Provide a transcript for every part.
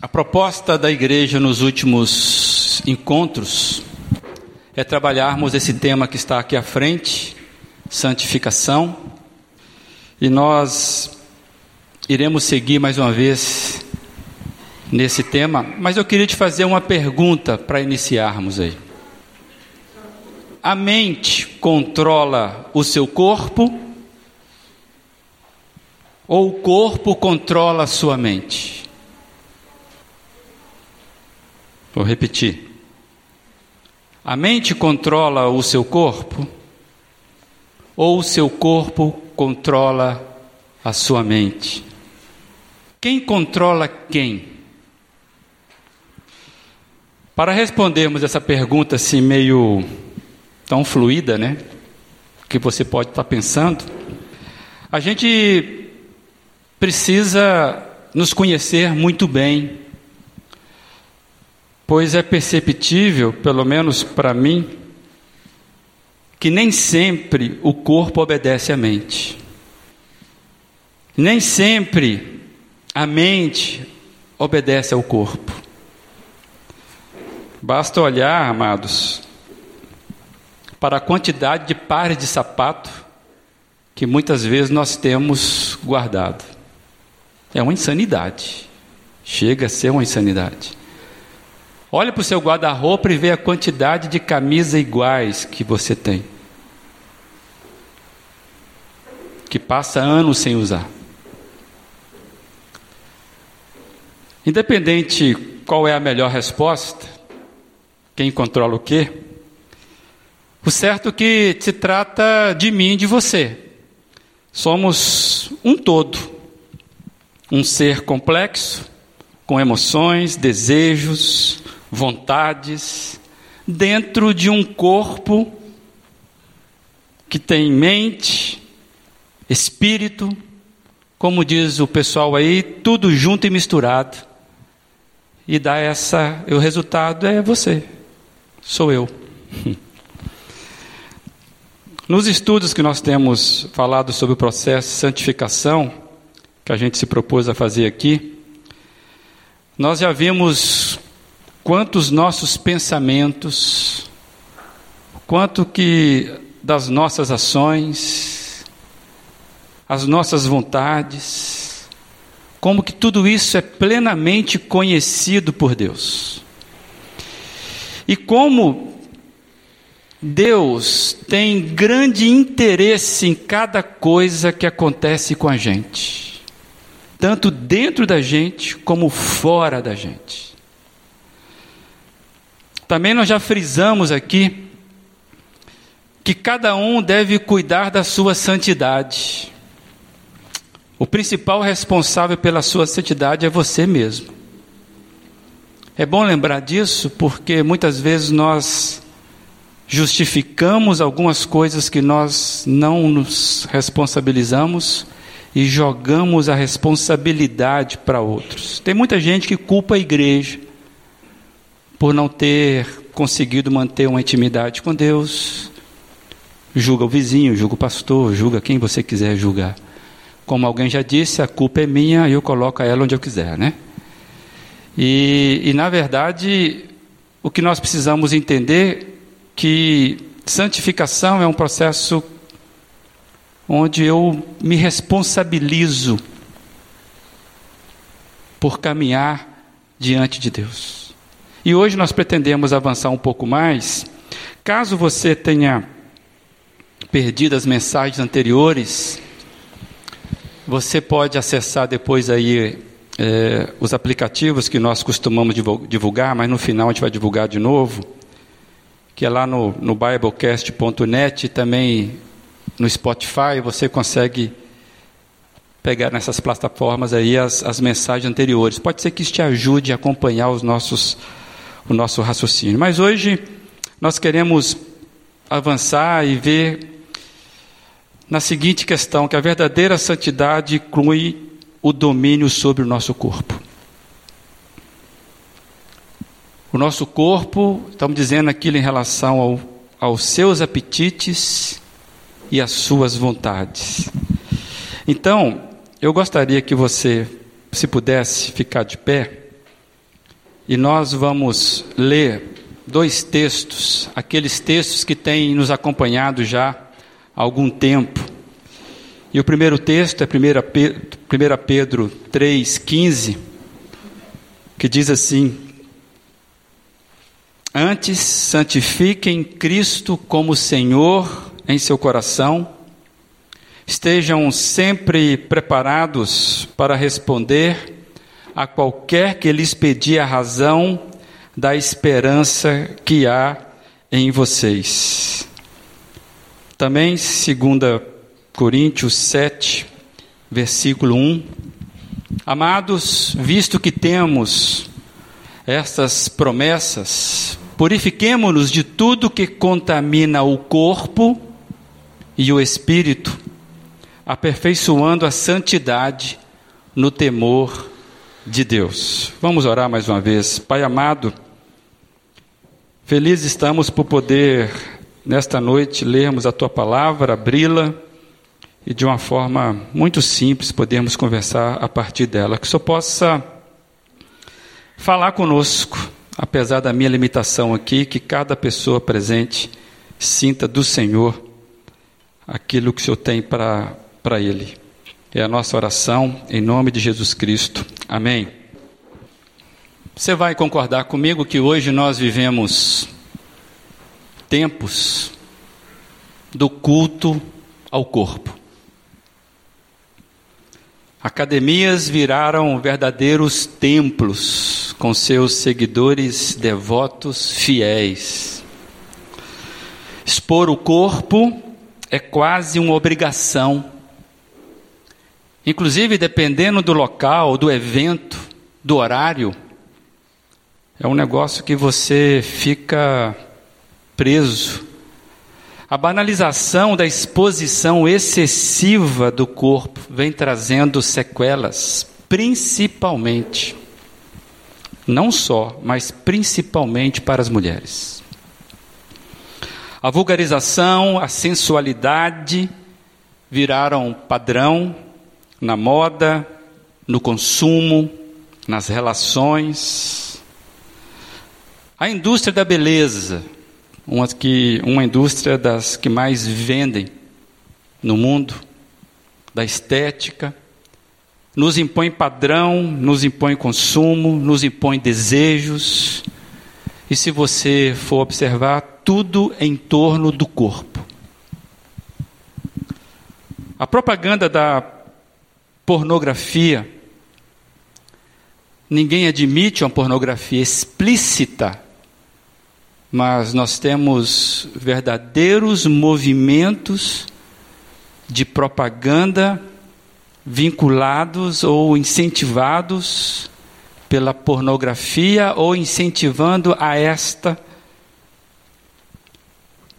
A proposta da igreja nos últimos encontros é trabalharmos esse tema que está aqui à frente, santificação, e nós iremos seguir mais uma vez nesse tema, mas eu queria te fazer uma pergunta para iniciarmos aí. A mente controla o seu corpo ou o corpo controla a sua mente? Vou repetir. A mente controla o seu corpo ou o seu corpo controla a sua mente? Quem controla quem? Para respondermos essa pergunta assim meio tão fluida, né? Que você pode estar pensando, a gente precisa nos conhecer muito bem pois é perceptível, pelo menos para mim, que nem sempre o corpo obedece à mente. Nem sempre a mente obedece ao corpo. Basta olhar, amados, para a quantidade de pares de sapato que muitas vezes nós temos guardado. É uma insanidade. Chega a ser uma insanidade. Olhe para o seu guarda-roupa e vê a quantidade de camisas iguais que você tem. Que passa anos sem usar. Independente qual é a melhor resposta, quem controla o quê, o certo é que se trata de mim e de você. Somos um todo, um ser complexo, com emoções, desejos, vontades, dentro de um corpo que tem mente, espírito, como diz o pessoal aí, tudo junto e misturado. E dá essa, o resultado é você, sou eu. Nos estudos que nós temos falado sobre o processo de santificação, que a gente se propôs a fazer aqui, nós já vimos quantos nossos pensamentos, quanto que das nossas ações, as nossas vontades, como que tudo isso é plenamente conhecido por Deus. E como Deus tem grande interesse em cada coisa que acontece com a gente, tanto dentro da gente como fora da gente. Também nós já frisamos aqui que cada um deve cuidar da sua santidade. O principal responsável pela sua santidade é você mesmo. É bom lembrar disso porque muitas vezes nós justificamos algumas coisas que nós não nos responsabilizamos e jogamos a responsabilidade para outros. Tem muita gente que culpa a igreja por não ter conseguido manter uma intimidade com Deus. Julga o vizinho, julga o pastor, julga quem você quiser julgar. Como alguém já disse, a culpa é minha e eu coloco ela onde eu quiser, né? E, e na verdade, o que nós precisamos entender que santificação é um processo onde eu me responsabilizo por caminhar diante de Deus. E hoje nós pretendemos avançar um pouco mais. Caso você tenha perdido as mensagens anteriores, você pode acessar depois aí é, os aplicativos que nós costumamos divulgar, mas no final a gente vai divulgar de novo, que é lá no, no biblecast.net também no Spotify você consegue pegar nessas plataformas aí as, as mensagens anteriores. Pode ser que isso te ajude a acompanhar os nossos o nosso raciocínio. Mas hoje nós queremos avançar e ver na seguinte questão: que a verdadeira santidade inclui o domínio sobre o nosso corpo. O nosso corpo, estamos dizendo aquilo em relação ao, aos seus apetites e às suas vontades. Então, eu gostaria que você, se pudesse ficar de pé, e nós vamos ler dois textos, aqueles textos que têm nos acompanhado já há algum tempo. E o primeiro texto é 1 Pedro, 1 Pedro 3,15, que diz assim: Antes santifiquem Cristo como Senhor em seu coração, estejam sempre preparados para responder a qualquer que lhes pedir a razão da esperança que há em vocês. Também, 2 Coríntios 7, versículo 1. Amados, visto que temos estas promessas, purifiquemo-nos de tudo que contamina o corpo e o espírito, aperfeiçoando a santidade no temor de Deus. Vamos orar mais uma vez. Pai amado, felizes estamos por poder, nesta noite, lermos a tua palavra, abri-la e de uma forma muito simples podermos conversar a partir dela. Que o Senhor possa falar conosco, apesar da minha limitação aqui, que cada pessoa presente sinta do Senhor aquilo que o Senhor tem para ele. É a nossa oração em nome de Jesus Cristo. Amém. Você vai concordar comigo que hoje nós vivemos tempos do culto ao corpo. Academias viraram verdadeiros templos com seus seguidores devotos fiéis. Expor o corpo é quase uma obrigação Inclusive, dependendo do local, do evento, do horário, é um negócio que você fica preso. A banalização da exposição excessiva do corpo vem trazendo sequelas, principalmente, não só, mas principalmente para as mulheres. A vulgarização, a sensualidade viraram padrão na moda, no consumo, nas relações. A indústria da beleza, uma, que, uma indústria das que mais vendem no mundo, da estética, nos impõe padrão, nos impõe consumo, nos impõe desejos. E se você for observar, tudo em torno do corpo. A propaganda da pornografia. Ninguém admite uma pornografia explícita, mas nós temos verdadeiros movimentos de propaganda vinculados ou incentivados pela pornografia ou incentivando a esta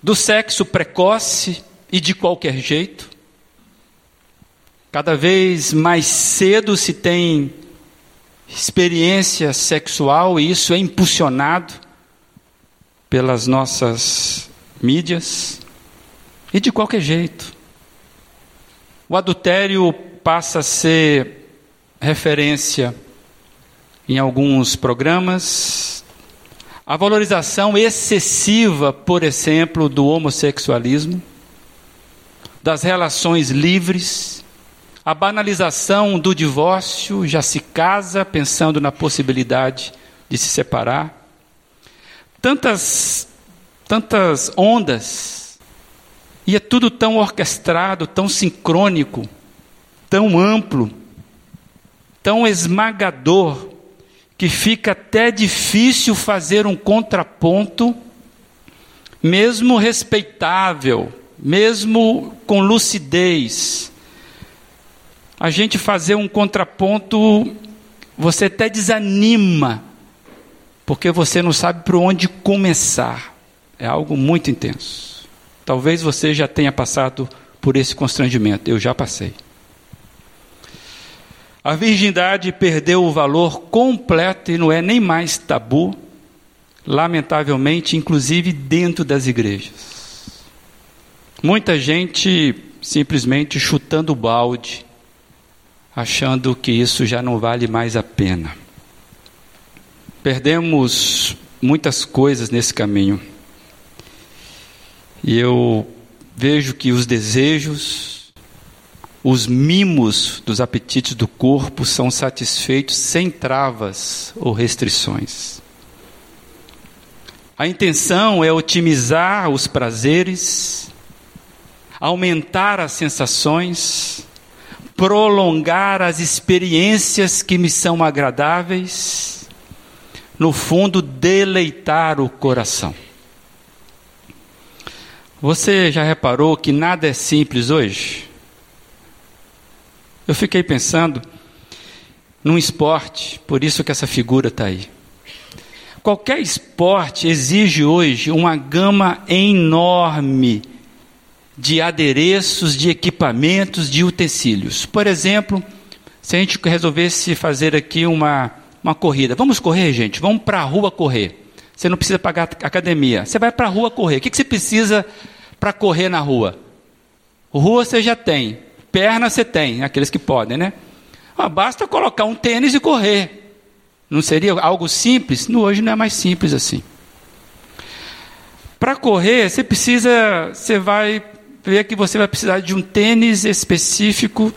do sexo precoce e de qualquer jeito. Cada vez mais cedo se tem experiência sexual e isso é impulsionado pelas nossas mídias e de qualquer jeito. O adultério passa a ser referência em alguns programas. A valorização excessiva, por exemplo, do homossexualismo, das relações livres, a banalização do divórcio, já se casa pensando na possibilidade de se separar. Tantas, tantas ondas, e é tudo tão orquestrado, tão sincrônico, tão amplo, tão esmagador, que fica até difícil fazer um contraponto, mesmo respeitável, mesmo com lucidez, a gente fazer um contraponto, você até desanima, porque você não sabe por onde começar. É algo muito intenso. Talvez você já tenha passado por esse constrangimento, eu já passei. A virgindade perdeu o valor completo e não é nem mais tabu, lamentavelmente, inclusive dentro das igrejas. Muita gente simplesmente chutando balde, achando que isso já não vale mais a pena. perdemos muitas coisas nesse caminho. E eu vejo que os desejos, os mimos dos apetites do corpo são satisfeitos sem travas ou restrições. A intenção é otimizar os prazeres, aumentar as sensações, prolongar as experiências que me são agradáveis, no fundo, deleitar o coração. Você já reparou que nada é simples hoje? Eu fiquei pensando num esporte, por isso que essa figura está aí. Qualquer esporte exige hoje uma gama enorme de adereços, de equipamentos, de utensílios. Por exemplo, se a gente resolvesse fazer aqui uma, uma corrida, vamos correr, gente, vamos para a rua correr. Você não precisa pagar academia. Você vai para a rua correr. O que, que você precisa para correr na rua? Rua você já tem. Perna você tem, aqueles que podem, né? Ah, basta colocar um tênis e correr. Não seria algo simples? No, hoje não é mais simples assim. Para correr, você precisa, você vai ver que você vai precisar de um tênis específico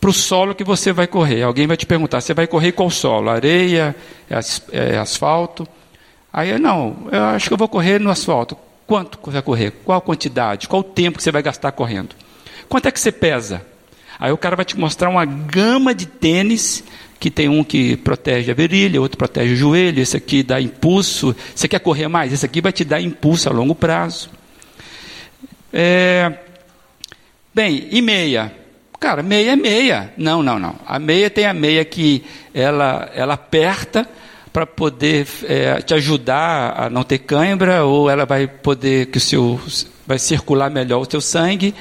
para o solo que você vai correr. Alguém vai te perguntar: você vai correr qual solo? Areia? É, é asfalto? Aí, não, eu acho que eu vou correr no asfalto. Quanto você vai correr? Qual a quantidade? Qual o tempo que você vai gastar correndo? Quanto é que você pesa? Aí o cara vai te mostrar uma gama de tênis, que tem um que protege a virilha, outro protege o joelho, esse aqui dá impulso. Você quer correr mais? Esse aqui vai te dar impulso a longo prazo. É... Bem, e meia? Cara, meia é meia. Não, não, não. A meia tem a meia que ela, ela aperta para poder é, te ajudar a não ter cãibra, ou ela vai poder que o seu vai circular melhor o teu sangue.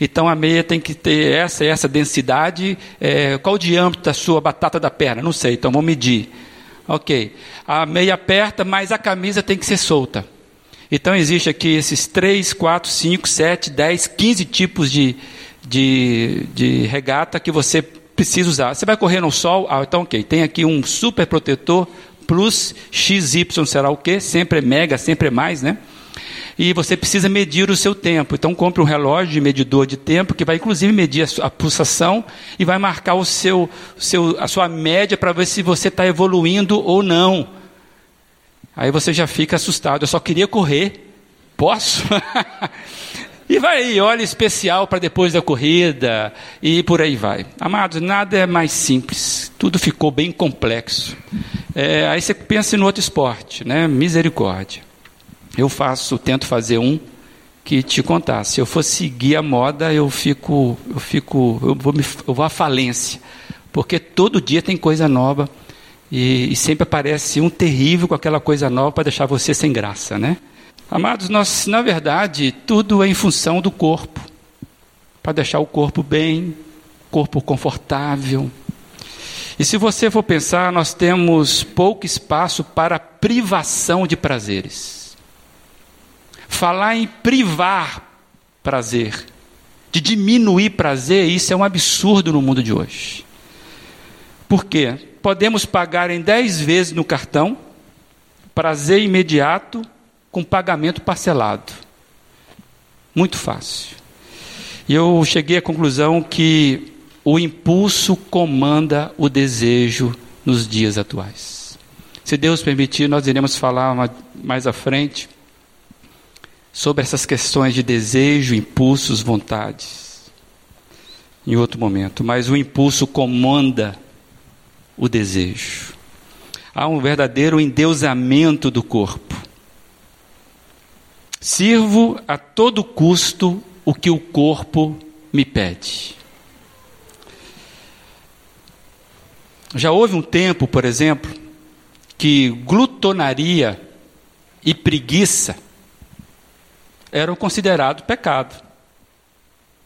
Então a meia tem que ter essa essa densidade. É, qual o diâmetro da sua batata da perna? Não sei, então vamos medir. Ok. A meia aperta, mas a camisa tem que ser solta. Então existe aqui esses 3, 4, 5, 7, 10, 15 tipos de, de, de regata que você precisa usar. Você vai correr no sol? Ah, então ok. Tem aqui um super protetor plus XY será o quê? Sempre é mega, sempre é mais, né? E você precisa medir o seu tempo. Então compre um relógio de medidor de tempo que vai inclusive medir a, pulsação e vai marcar o seu, seu a sua média para ver se você está evoluindo ou não. Aí você já fica assustado. Eu só queria correr. Posso? e vai aí, óleo especial para depois da corrida e por aí vai. Amados, nada é mais simples. Tudo ficou bem complexo. É, aí você pensa no outro esporte, né? Misericórdia. Eu faço, tento fazer um que te contar. Se eu for seguir a moda, eu fico, eu fico, eu vou, me, eu vou à falência, porque todo dia tem coisa nova e, e sempre aparece um terrível com aquela coisa nova para deixar você sem graça, né? Amados, nós, na verdade, tudo é em função do corpo, para deixar o corpo bem, corpo confortável, e se você for pensar, nós temos pouco espaço para privação de prazeres. Falar em privar prazer, de diminuir prazer, isso é um absurdo no mundo de hoje. Por quê? Podemos pagar em 10 vezes no cartão, prazer imediato, com pagamento parcelado. Muito fácil. E eu cheguei à conclusão que o impulso comanda o desejo nos dias atuais. Se Deus permitir, nós iremos falar mais à frente sobre essas questões de desejo, impulsos, vontades, em outro momento. Mas o impulso comanda o desejo. Há um verdadeiro endeusamento do corpo. Sirvo a todo custo o que o corpo me pede. Já houve um tempo, por exemplo, que glutonaria e preguiça eram considerados pecado.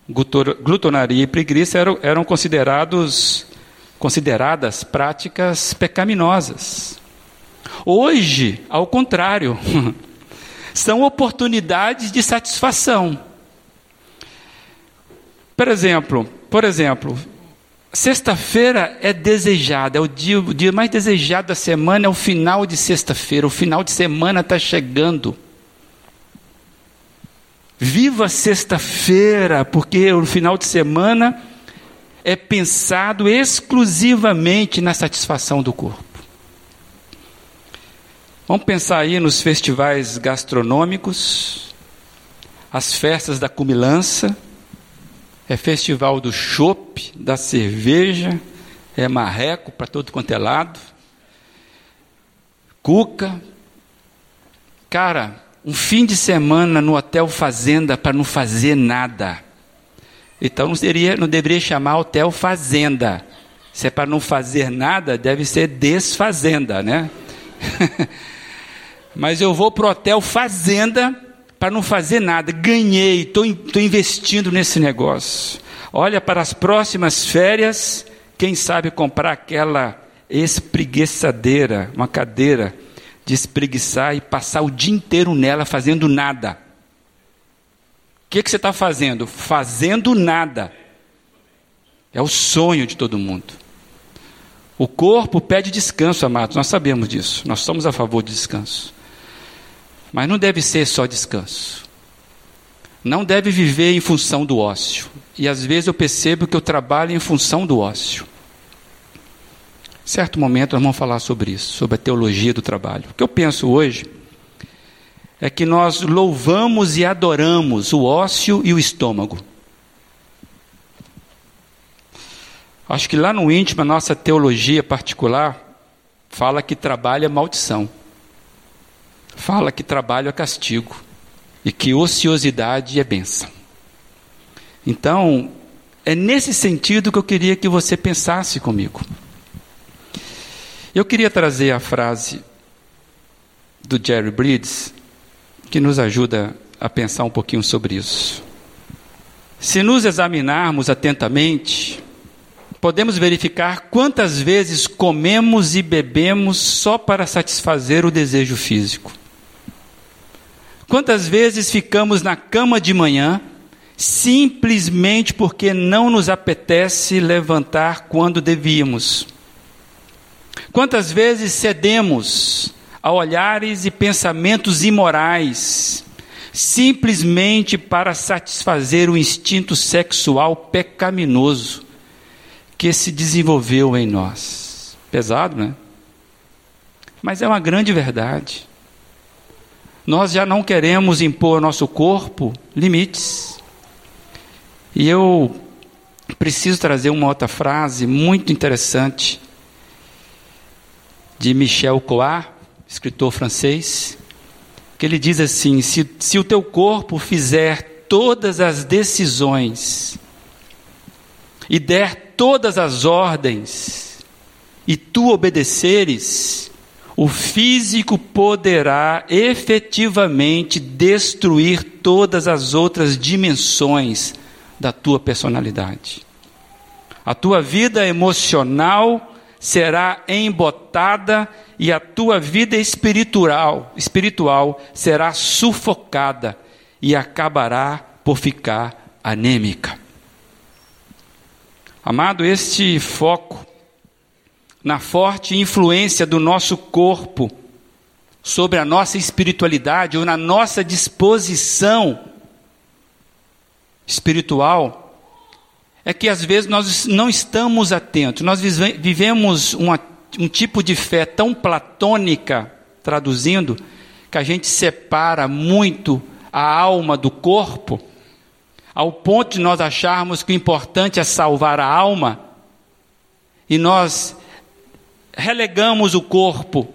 Glutonaria e preguiça eram, eram considerados consideradas práticas pecaminosas. Hoje, ao contrário, são oportunidades de satisfação. Por exemplo, por exemplo, Sexta-feira é desejada, é o dia, o dia mais desejado da semana, é o final de sexta-feira. O final de semana está chegando. Viva sexta-feira, porque o final de semana é pensado exclusivamente na satisfação do corpo. Vamos pensar aí nos festivais gastronômicos, as festas da cumilança, é festival do chopp, da cerveja, é marreco para todo quanto é lado, cuca. Cara, um fim de semana no Hotel Fazenda para não fazer nada. Então não, seria, não deveria chamar Hotel Fazenda. Se é para não fazer nada, deve ser desfazenda, né? Mas eu vou para o Hotel Fazenda para não fazer nada. Ganhei, estou investindo nesse negócio. Olha para as próximas férias, quem sabe comprar aquela espreguiçadeira, uma cadeira de espreguiçar e passar o dia inteiro nela fazendo nada. O que, que você está fazendo? Fazendo nada. É o sonho de todo mundo. O corpo pede descanso, amados, nós sabemos disso. Nós somos a favor de descanso. Mas não deve ser só descanso. Não deve viver em função do ócio. E às vezes eu percebo que eu trabalho em função do ócio. Certo momento nós vamos falar sobre isso, sobre a teologia do trabalho. O que eu penso hoje é que nós louvamos e adoramos o ócio e o estômago. Acho que lá no íntimo a nossa teologia particular fala que trabalho é maldição. Fala que trabalho é castigo e que ociosidade é bênção. Então, é nesse sentido que eu queria que você pensasse comigo. Eu queria trazer a frase do Jerry Bridges, que nos ajuda a pensar um pouquinho sobre isso. Se nos examinarmos atentamente, podemos verificar quantas vezes comemos e bebemos só para satisfazer o desejo físico. Quantas vezes ficamos na cama de manhã simplesmente porque não nos apetece levantar quando devíamos? Quantas vezes cedemos a olhares e pensamentos imorais, simplesmente para satisfazer o instinto sexual pecaminoso que se desenvolveu em nós? Pesado, né? Mas é uma grande verdade. Nós já não queremos impor ao nosso corpo limites. E eu preciso trazer uma outra frase muito interessante de Michel Coat, escritor francês, que ele diz assim: se, se o teu corpo fizer todas as decisões e der todas as ordens, e tu obedeceres, o físico poderá efetivamente destruir todas as outras dimensões da tua personalidade. A tua vida emocional será embotada e a tua vida espiritual, espiritual será sufocada e acabará por ficar anêmica. Amado, este foco na forte influência do nosso corpo sobre a nossa espiritualidade ou na nossa disposição espiritual é que às vezes nós não estamos atentos. Nós vivemos uma, um tipo de fé tão platônica, traduzindo, que a gente separa muito a alma do corpo, ao ponto de nós acharmos que o importante é salvar a alma, e nós relegamos o corpo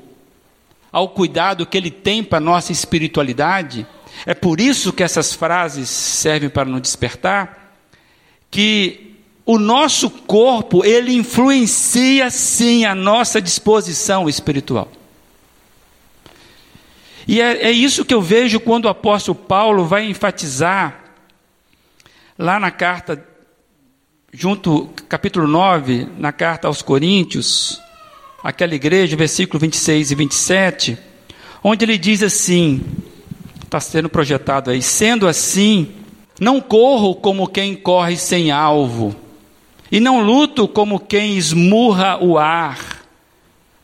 ao cuidado que ele tem para a nossa espiritualidade. É por isso que essas frases servem para nos despertar que o nosso corpo, ele influencia sim a nossa disposição espiritual. E é, é, isso que eu vejo quando o apóstolo Paulo vai enfatizar, lá na carta, junto, capítulo 9, na carta aos Coríntios, aquela igreja, versículo 26 e 27, onde ele diz assim: está sendo projetado aí, sendo assim, não corro como quem corre sem alvo, E não luto como quem esmurra o ar,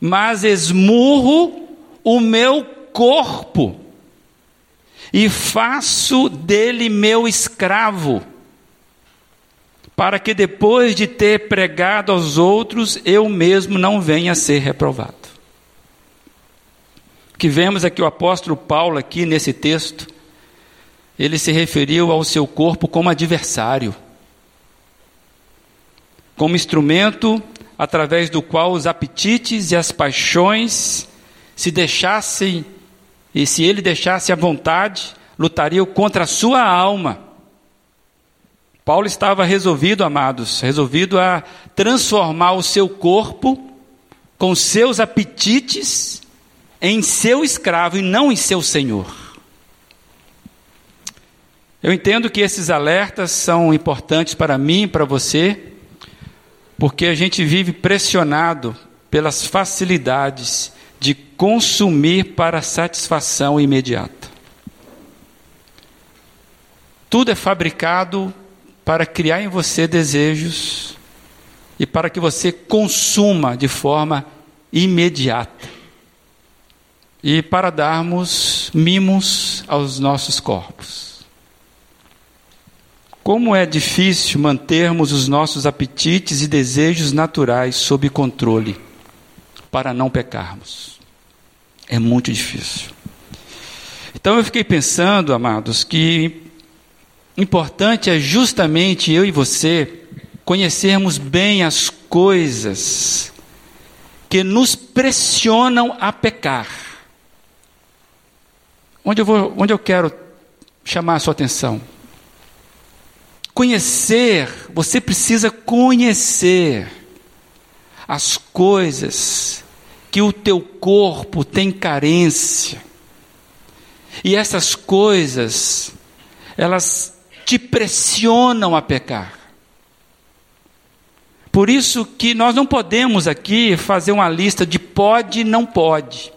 mas esmurro o meu corpo e faço dele meu escravo, para que depois de ter pregado aos outros, eu mesmo não venha a ser reprovado. Que vemos aqui o apóstolo Paulo aqui nesse texto, ele se referiu ao seu corpo como adversário como instrumento através do qual os apetites e as paixões se deixassem, e se ele deixasse a vontade, lutariam contra a sua alma. Paulo estava resolvido, amados, resolvido a transformar o seu corpo com seus apetites em seu escravo e não em seu senhor. Eu entendo que esses alertas são importantes para mim e para você, porque a gente vive pressionado pelas facilidades de consumir para satisfação imediata. Tudo é fabricado para criar em você desejos e para que você consuma de forma imediata. E para darmos mimos aos nossos corpos. Como é difícil mantermos os nossos apetites e desejos naturais sob controle para não pecarmos. É muito difícil. Então eu fiquei pensando, amados, que importante é justamente eu e você conhecermos bem as coisas que nos pressionam a pecar. Onde eu, vou, onde eu quero chamar a sua atenção? Conhecer, você precisa conhecer as coisas que o teu corpo tem carência. E essas coisas, elas te pressionam a pecar. Por isso que nós não podemos aqui fazer uma lista de pode e não pode.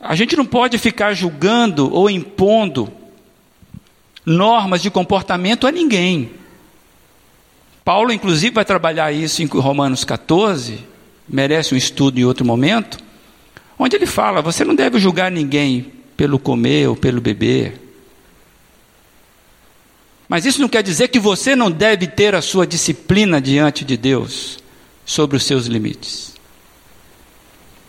A gente não pode ficar julgando ou impondo normas de comportamento a ninguém. Paulo, inclusive, vai trabalhar isso em Romanos 14, merece um estudo em outro momento, onde ele fala: você não deve julgar ninguém pelo comer ou pelo beber. Mas isso não quer dizer que você não deve ter a sua disciplina diante de Deus sobre os seus limites.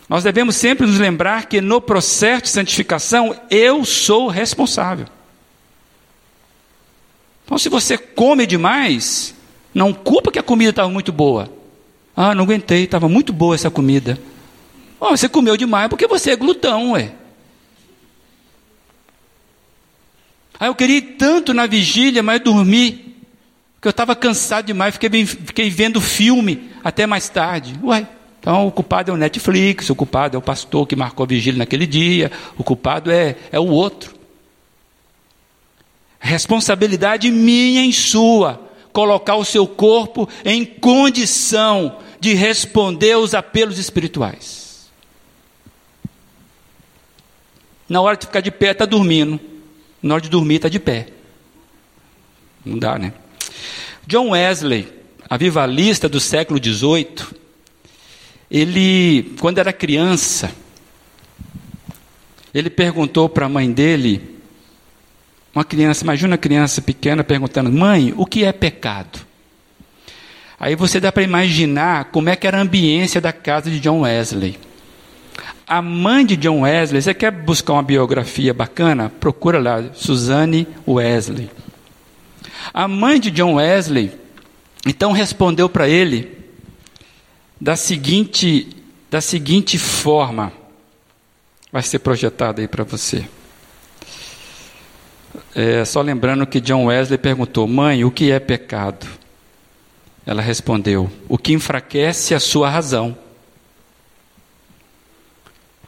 Nós devemos sempre nos lembrar que no processo de santificação eu sou responsável. Então, se você come demais, não culpa que a comida estava muito boa. Ah, não aguentei, estava muito boa essa comida. Oh, você comeu demais porque você é glutão, ué. Ah, eu queria ir tanto na vigília, mas dormi. Porque eu estava cansado demais, fiquei, fiquei vendo filme até mais tarde. Ué, então o culpado é o Netflix, o culpado é o pastor que marcou a vigília naquele dia, o culpado é, é o outro. Responsabilidade minha e sua, colocar o seu corpo em condição de responder aos apelos espirituais. Na hora de ficar de pé, está dormindo. Na hora de dormir, está de pé. Não dá, né? John Wesley, avivalista do século XVIII, ele, quando era criança, ele perguntou para a mãe dele uma criança, imagina uma criança pequena perguntando: "Mãe, o que é pecado?" Aí você dá para imaginar como é que era a ambiência da casa de John Wesley. A mãe de John Wesley, você quer buscar uma biografia bacana? Procura lá, Suzanne Wesley. A mãe de John Wesley, então respondeu para ele da seguinte, da seguinte forma. Vai ser projetado aí para você. É, só lembrando que John Wesley perguntou: Mãe, o que é pecado? Ela respondeu: O que enfraquece a sua razão,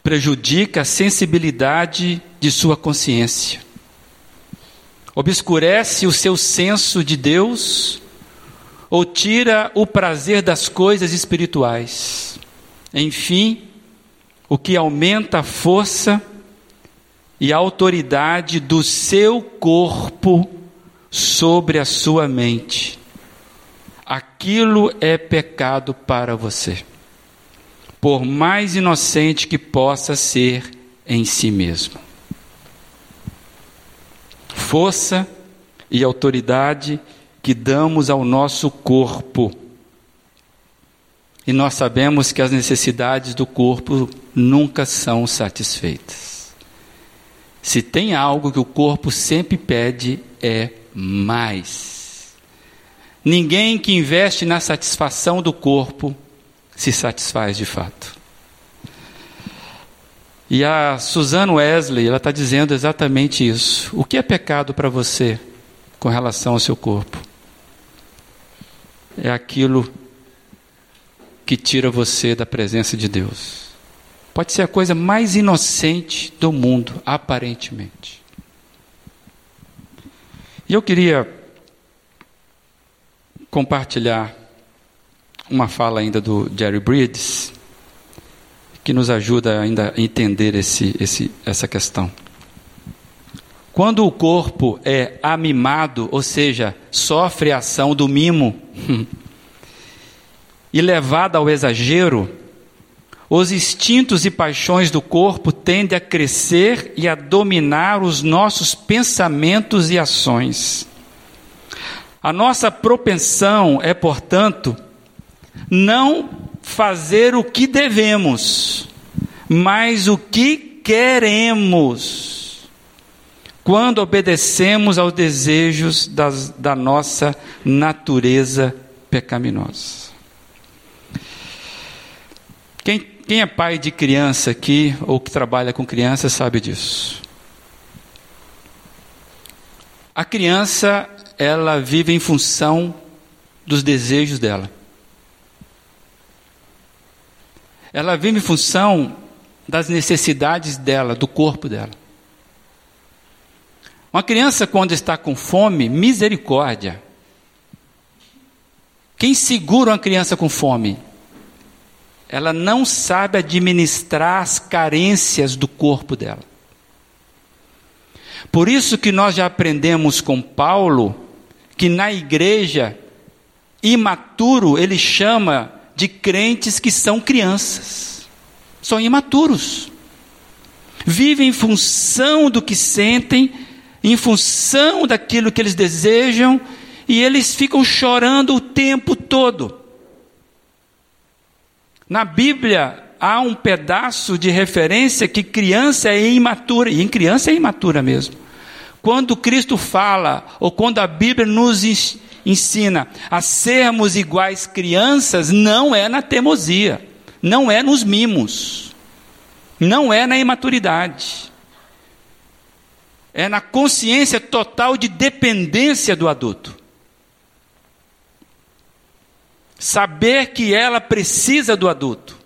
prejudica a sensibilidade de sua consciência, obscurece o seu senso de Deus ou tira o prazer das coisas espirituais. Enfim, o que aumenta a força e a autoridade do seu corpo sobre a sua mente. aquilo é pecado para você, por mais inocente que possa ser em si mesmo. Força e autoridade que damos ao nosso corpo. E nós sabemos que as necessidades do corpo nunca são satisfeitas. Se tem algo que o corpo sempre pede, é mais. Ninguém que investe na satisfação do corpo se satisfaz de fato. E a Suzanne Wesley, ela está dizendo exatamente isso. O que é pecado para você com relação ao seu corpo? É aquilo que tira você da presença de Deus. Pode ser a coisa mais inocente do mundo, aparentemente. E eu queria compartilhar uma fala ainda do Jerry Bridges, que nos ajuda ainda a entender esse, esse, essa questão. Quando o corpo é amimado, ou seja, sofre a ação do mimo, e levado ao exagero, os instintos e paixões do corpo tendem a crescer e a dominar os nossos pensamentos e ações. A nossa propensão é, portanto, não fazer o que devemos, mas o que queremos, quando obedecemos aos desejos das, da nossa natureza pecaminosa. Quem, quem é pai de criança aqui, ou que trabalha com criança, sabe disso. A criança, ela vive em função dos desejos dela. ela vive em função das necessidades dela, do corpo dela. Uma criança, quando está com fome, misericórdia. Quem segura uma criança com fome? Ela não sabe administrar as carências do corpo dela. Por isso que nós já aprendemos com Paulo que na igreja imaturo ele chama de crentes que são crianças, são imaturos, vivem em função do que sentem, em função daquilo que eles desejam, e eles ficam chorando o tempo todo. Na Bíblia há um pedaço de referência que criança é imatura, e em criança é imatura mesmo. Quando Cristo fala, ou quando a Bíblia nos ensina a sermos iguais crianças não é na teimosia, não é nos mimos, não é na imaturidade. É na consciência total de dependência do adulto. Saber que ela precisa do adulto.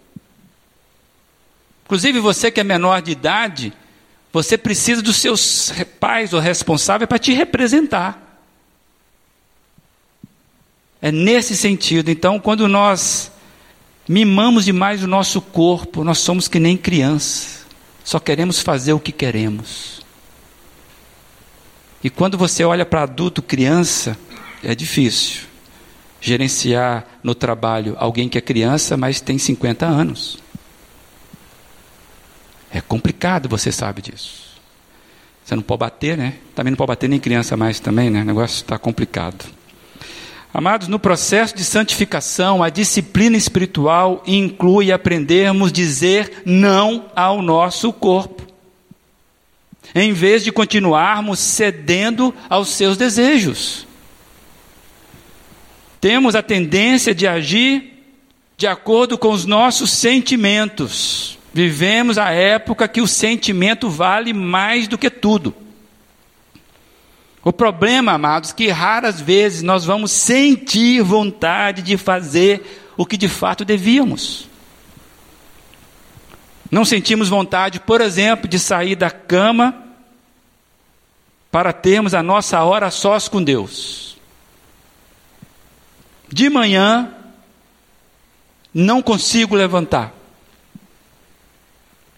Inclusive você que é menor de idade, você precisa dos seus pais ou responsáveis para te representar. É nesse sentido. Então, quando nós mimamos demais o nosso corpo, nós somos que nem criança. Só queremos fazer o que queremos. E quando você olha para adulto, criança, é difícil gerenciar no trabalho alguém que é criança, mas tem 50 anos. É complicado, você sabe disso. Você não pode bater, né? Também não pode bater nem criança mais também, né? O negócio está complicado. Amados, no processo de santificação, a disciplina espiritual inclui aprendermos dizer não ao nosso corpo, em vez de continuarmos cedendo aos seus desejos. Temos a tendência de agir de acordo com os nossos sentimentos. Vivemos a época que o sentimento vale mais do que tudo. O problema, amados, é que raras vezes nós vamos sentir vontade de fazer o que de fato devíamos. Não sentimos vontade, por exemplo, de sair da cama para termos a nossa hora sós com Deus. De manhã, não consigo levantar.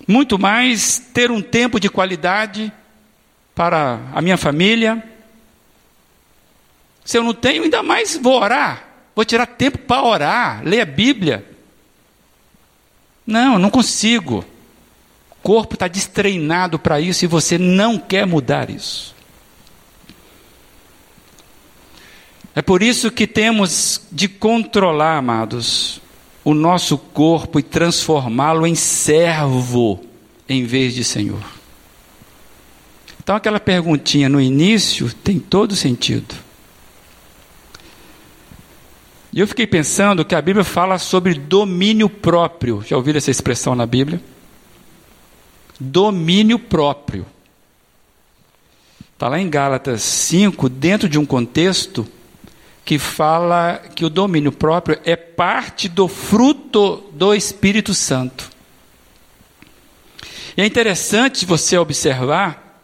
Muito mais ter um tempo de qualidade para a minha família, se eu não tenho, ainda mais vou orar. vou tirar tempo para orar, ler a Bíblia. Não, não consigo. O corpo está destreinado para isso e você não quer mudar isso. É por isso que temos de controlar, amados, o nosso corpo e transformá-lo em servo em vez de Senhor. Então, aquela perguntinha no início tem todo sentido. E eu fiquei pensando que a Bíblia fala sobre domínio próprio. Já ouviram essa expressão na Bíblia? Domínio próprio. Está lá em Gálatas 5, dentro de um contexto que fala que o domínio próprio é parte do fruto do Espírito Santo. E é interessante você observar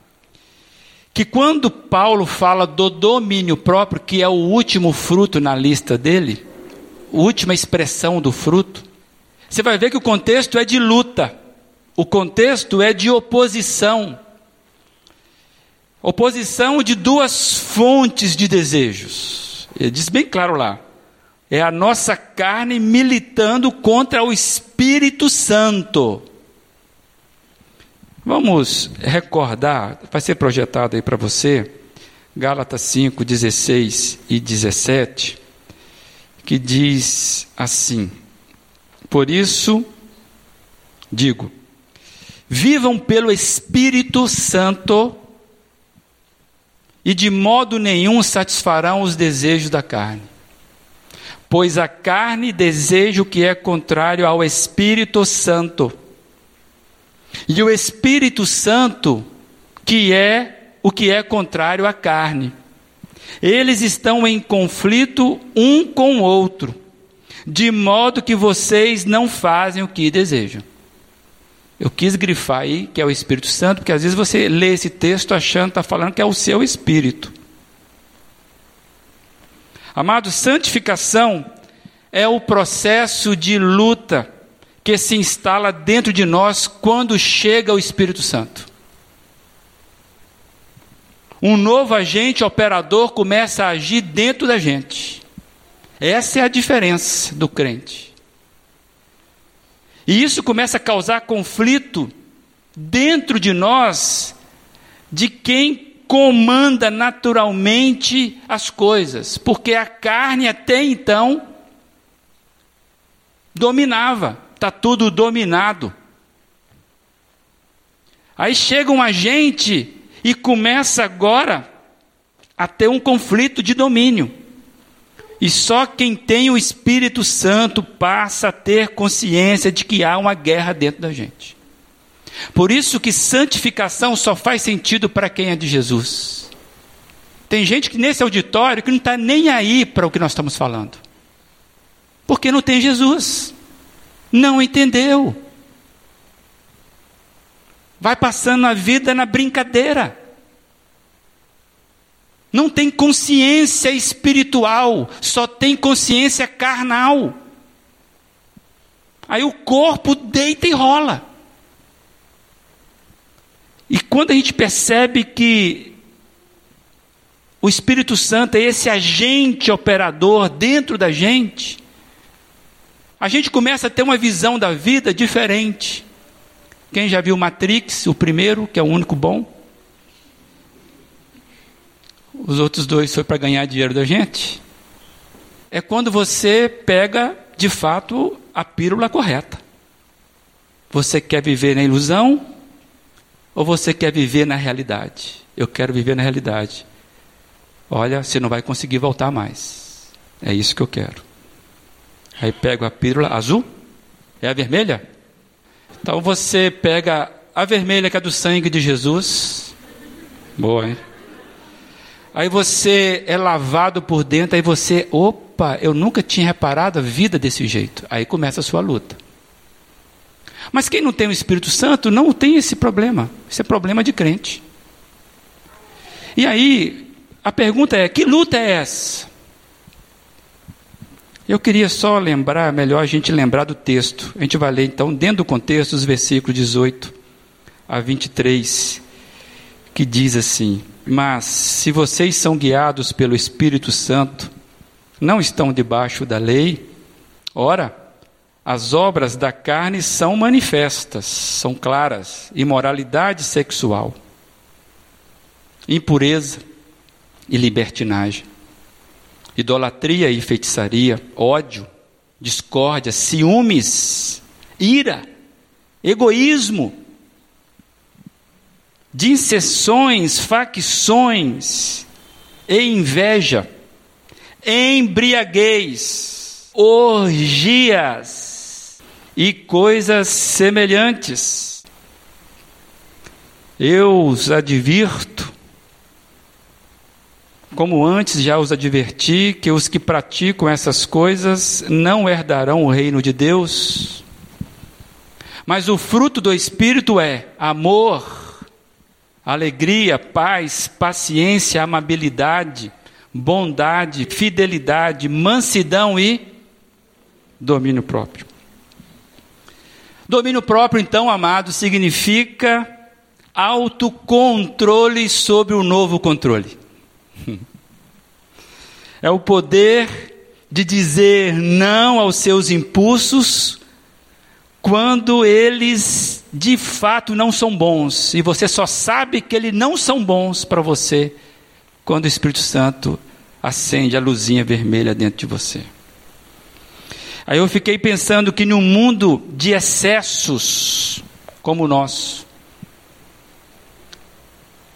que quando Paulo fala do domínio próprio, que é o último fruto na lista dele, última expressão do fruto, você vai ver que o contexto é de luta, o contexto é de oposição. Oposição de duas fontes de desejos. Ele diz bem claro lá. É a nossa carne militando contra o Espírito Santo. Vamos recordar, vai ser projetado aí para você, Gálatas 5, 16 e 17, que diz assim: Por isso, digo, vivam pelo Espírito Santo e de modo nenhum satisfarão os desejos da carne. Pois a carne deseja o que é contrário ao Espírito Santo e o Espírito Santo, que é o que é contrário à carne. Eles estão em conflito um com o outro, de modo que vocês não fazem o que desejam. Eu quis grifar aí que é o Espírito Santo, porque às vezes você lê esse texto achando que está falando que é o seu espírito. Amado, santificação é o processo de luta que se instala dentro de nós quando chega o Espírito Santo. Um novo agente operador começa a agir dentro da gente. Essa é a diferença do crente. E isso começa a causar conflito dentro de nós de quem comanda naturalmente as coisas, porque a carne até então dominava está tudo dominado. Aí chega um agente e começa agora a ter um conflito de domínio. E só quem tem o Espírito Santo passa a ter consciência de que há uma guerra dentro da gente. Por isso que santificação só faz sentido para quem é de Jesus. Tem gente que nesse auditório que não está nem aí para o que nós estamos falando. Porque não tem Jesus. Não entendeu. Vai passando a vida na brincadeira. Não tem consciência espiritual, só tem consciência carnal. Aí o corpo deita e rola. E quando a gente percebe que o Espírito Santo é esse agente operador dentro da gente, a gente começa a ter uma visão da vida diferente. Quem já viu Matrix, o primeiro, que é o único bom? Os outros dois foi para ganhar dinheiro da gente. É quando você pega, de fato, a pílula correta. Você quer viver na ilusão ou você quer viver na realidade? Eu quero viver na realidade. Olha, você não vai conseguir voltar mais. É isso que eu quero. Aí pego a pílula azul, é a vermelha? Então você pega a vermelha que é do sangue de Jesus. Boa, hein? Aí você é lavado por dentro, aí você, opa, eu nunca tinha reparado a vida desse jeito. Aí começa a sua luta. Mas quem não tem o Espírito Santo não tem esse problema. Esse é problema de crente. E aí, a pergunta é: que luta é essa? Eu queria só lembrar, melhor a gente lembrar do texto. A gente vai ler então, dentro do contexto, os versículos 18 a 23, que diz assim: Mas se vocês são guiados pelo Espírito Santo, não estão debaixo da lei. Ora, as obras da carne são manifestas, são claras: imoralidade sexual, impureza e libertinagem, idolatria e feitiçaria, ódio, discórdia, ciúmes, ira, egoísmo, dissensões, facções e inveja, embriaguez, orgias, e coisas semelhantes. Eu os advirto, como antes já os adverti, que os que praticam essas coisas não herdarão o reino de Deus. Mas o fruto do Espírito é amor, alegria, paz, paciência, amabilidade, bondade, fidelidade, mansidão e domínio próprio. Domínio próprio, então, amado, significa autocontrole sobre o novo controle. É o poder de dizer não aos seus impulsos quando eles de fato não são bons e você só sabe que eles não são bons para você quando o Espírito Santo acende a luzinha vermelha dentro de você. Aí eu fiquei pensando que num mundo de excessos como o nosso,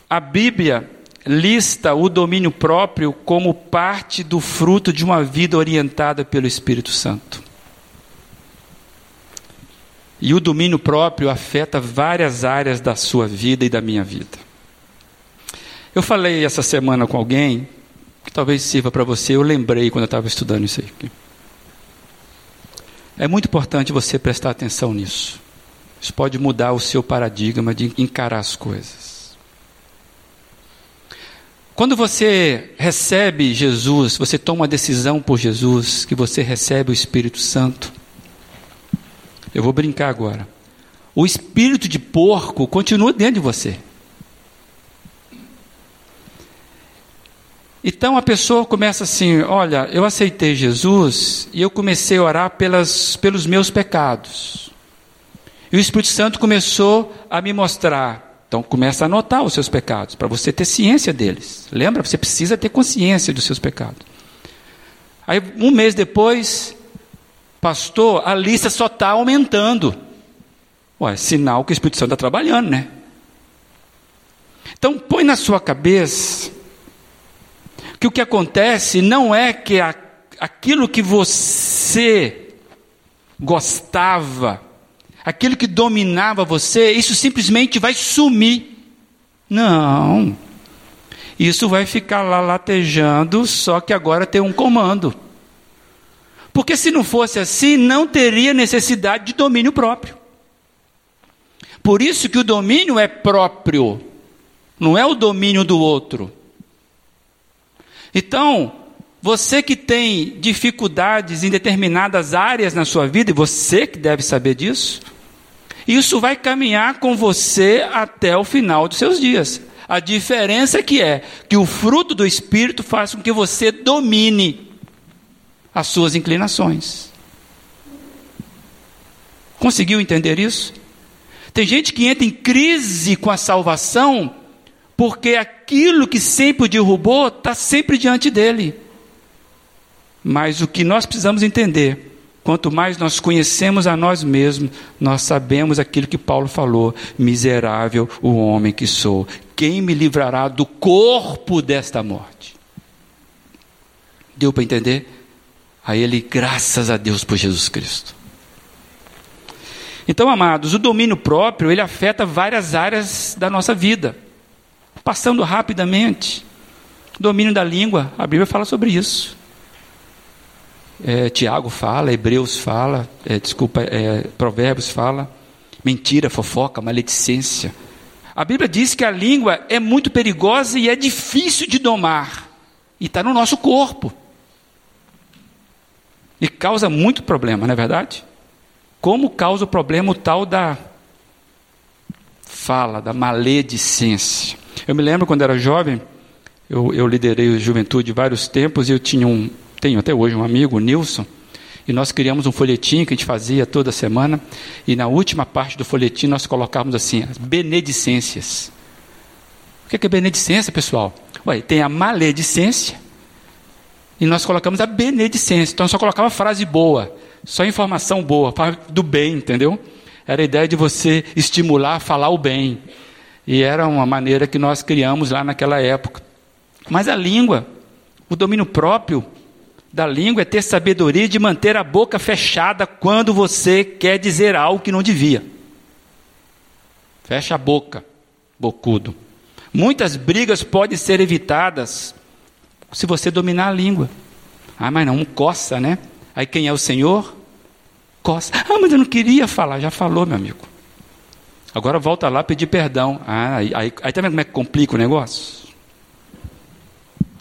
a Bíblia lista o domínio próprio como parte do fruto de uma vida orientada pelo Espírito Santo. E o domínio próprio afeta várias áreas da sua vida e da minha vida. Eu falei essa semana com alguém, que talvez sirva para você, eu lembrei quando eu estava estudando isso aqui. É muito importante você prestar atenção nisso. Isso pode mudar o seu paradigma de encarar as coisas. Quando você recebe Jesus, você toma uma decisão por Jesus, que você recebe o Espírito Santo. Eu vou brincar agora. O espírito de porco continua dentro de você. Então a pessoa começa assim: olha, eu aceitei Jesus e eu comecei a orar pelas, pelos meus pecados. E o Espírito Santo começou a me mostrar. Então começa a anotar os seus pecados, para você ter ciência deles. Lembra? Você precisa ter consciência dos seus pecados. Aí um mês depois, pastor, a lista só está aumentando. Ué, sinal que o Espírito Santo está trabalhando, né? Então põe na sua cabeça que o que acontece não é que a, aquilo que você gostava, aquilo que dominava você, isso simplesmente vai sumir. Não. Isso vai ficar lá latejando, só que agora tem um comando. Porque se não fosse assim, não teria necessidade de domínio próprio. Por isso que o domínio é próprio, não é o domínio do outro. Então, você que tem dificuldades em determinadas áreas na sua vida, e você que deve saber disso, isso vai caminhar com você até o final dos seus dias. A diferença é que é que o fruto do Espírito faz com que você domine as suas inclinações. Conseguiu entender isso? Tem gente que entra em crise com a salvação porque aquilo que sempre o derrubou está sempre diante dele. Mas o que nós precisamos entender, quanto mais nós conhecemos a nós mesmos, nós sabemos aquilo que Paulo falou: miserável o homem que sou, quem me livrará do corpo desta morte? Deu para entender? A ele, graças a Deus por Jesus Cristo. Então, amados, o domínio próprio, ele afeta várias áreas da nossa vida. Passando rapidamente, domínio da língua, a Bíblia fala sobre isso. É, Tiago fala, Hebreus fala, é, desculpa, é, Provérbios fala, mentira, fofoca, maledicência. A Bíblia diz que a língua é muito perigosa e é difícil de domar, e está no nosso corpo. E causa muito problema, não é verdade? Como causa o problema o tal da fala, da maledicência. Eu me lembro quando era jovem, eu, eu liderei a juventude vários tempos e eu tinha um, tenho até hoje um amigo, o Nilson, e nós criamos um folhetim que a gente fazia toda semana, e na última parte do folhetim nós colocávamos assim, as benedicências. O que é, é benedicência, pessoal? Ué, tem a maledicência, e nós colocamos a benedicência. Então só colocava frase boa, só informação boa, do bem, entendeu? Era a ideia de você estimular a falar o bem. E era uma maneira que nós criamos lá naquela época. Mas a língua, o domínio próprio da língua é ter sabedoria de manter a boca fechada quando você quer dizer algo que não devia. Fecha a boca, bocudo. Muitas brigas podem ser evitadas se você dominar a língua. Ah, mas não, coça, né? Aí quem é o Senhor? Coça. Ah, mas eu não queria falar. Já falou, meu amigo. Agora volta lá pedir perdão. Ah, aí, aí, aí tá vendo como é que complica o negócio?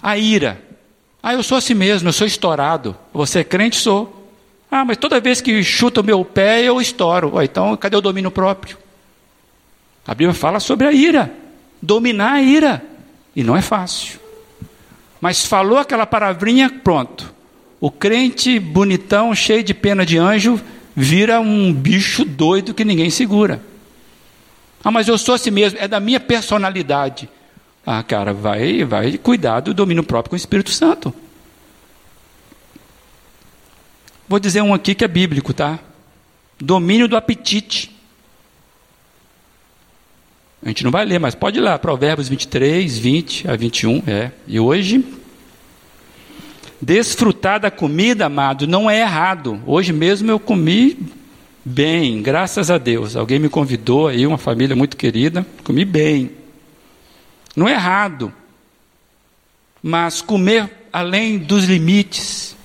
A ira. Ah, eu sou assim mesmo, eu sou estourado. Você é crente? Sou. Ah, mas toda vez que chuta o meu pé, eu estouro. Então, cadê o domínio próprio? A Bíblia fala sobre a ira. Dominar a ira. E não é fácil. Mas falou aquela palavrinha, pronto. O crente bonitão, cheio de pena de anjo, vira um bicho doido que ninguém segura. Ah, mas eu sou assim mesmo, é da minha personalidade. Ah, cara, vai, vai cuidar do domínio próprio com o Espírito Santo. Vou dizer um aqui que é bíblico, tá? Domínio do apetite. A gente não vai ler, mas pode ir lá, Provérbios 23, 20 a 21, é. E hoje, desfrutar da comida, amado, não é errado. Hoje mesmo eu comi bem, graças a Deus. Alguém me convidou aí, uma família muito querida, comi bem. Não é errado. Mas comer além dos limites.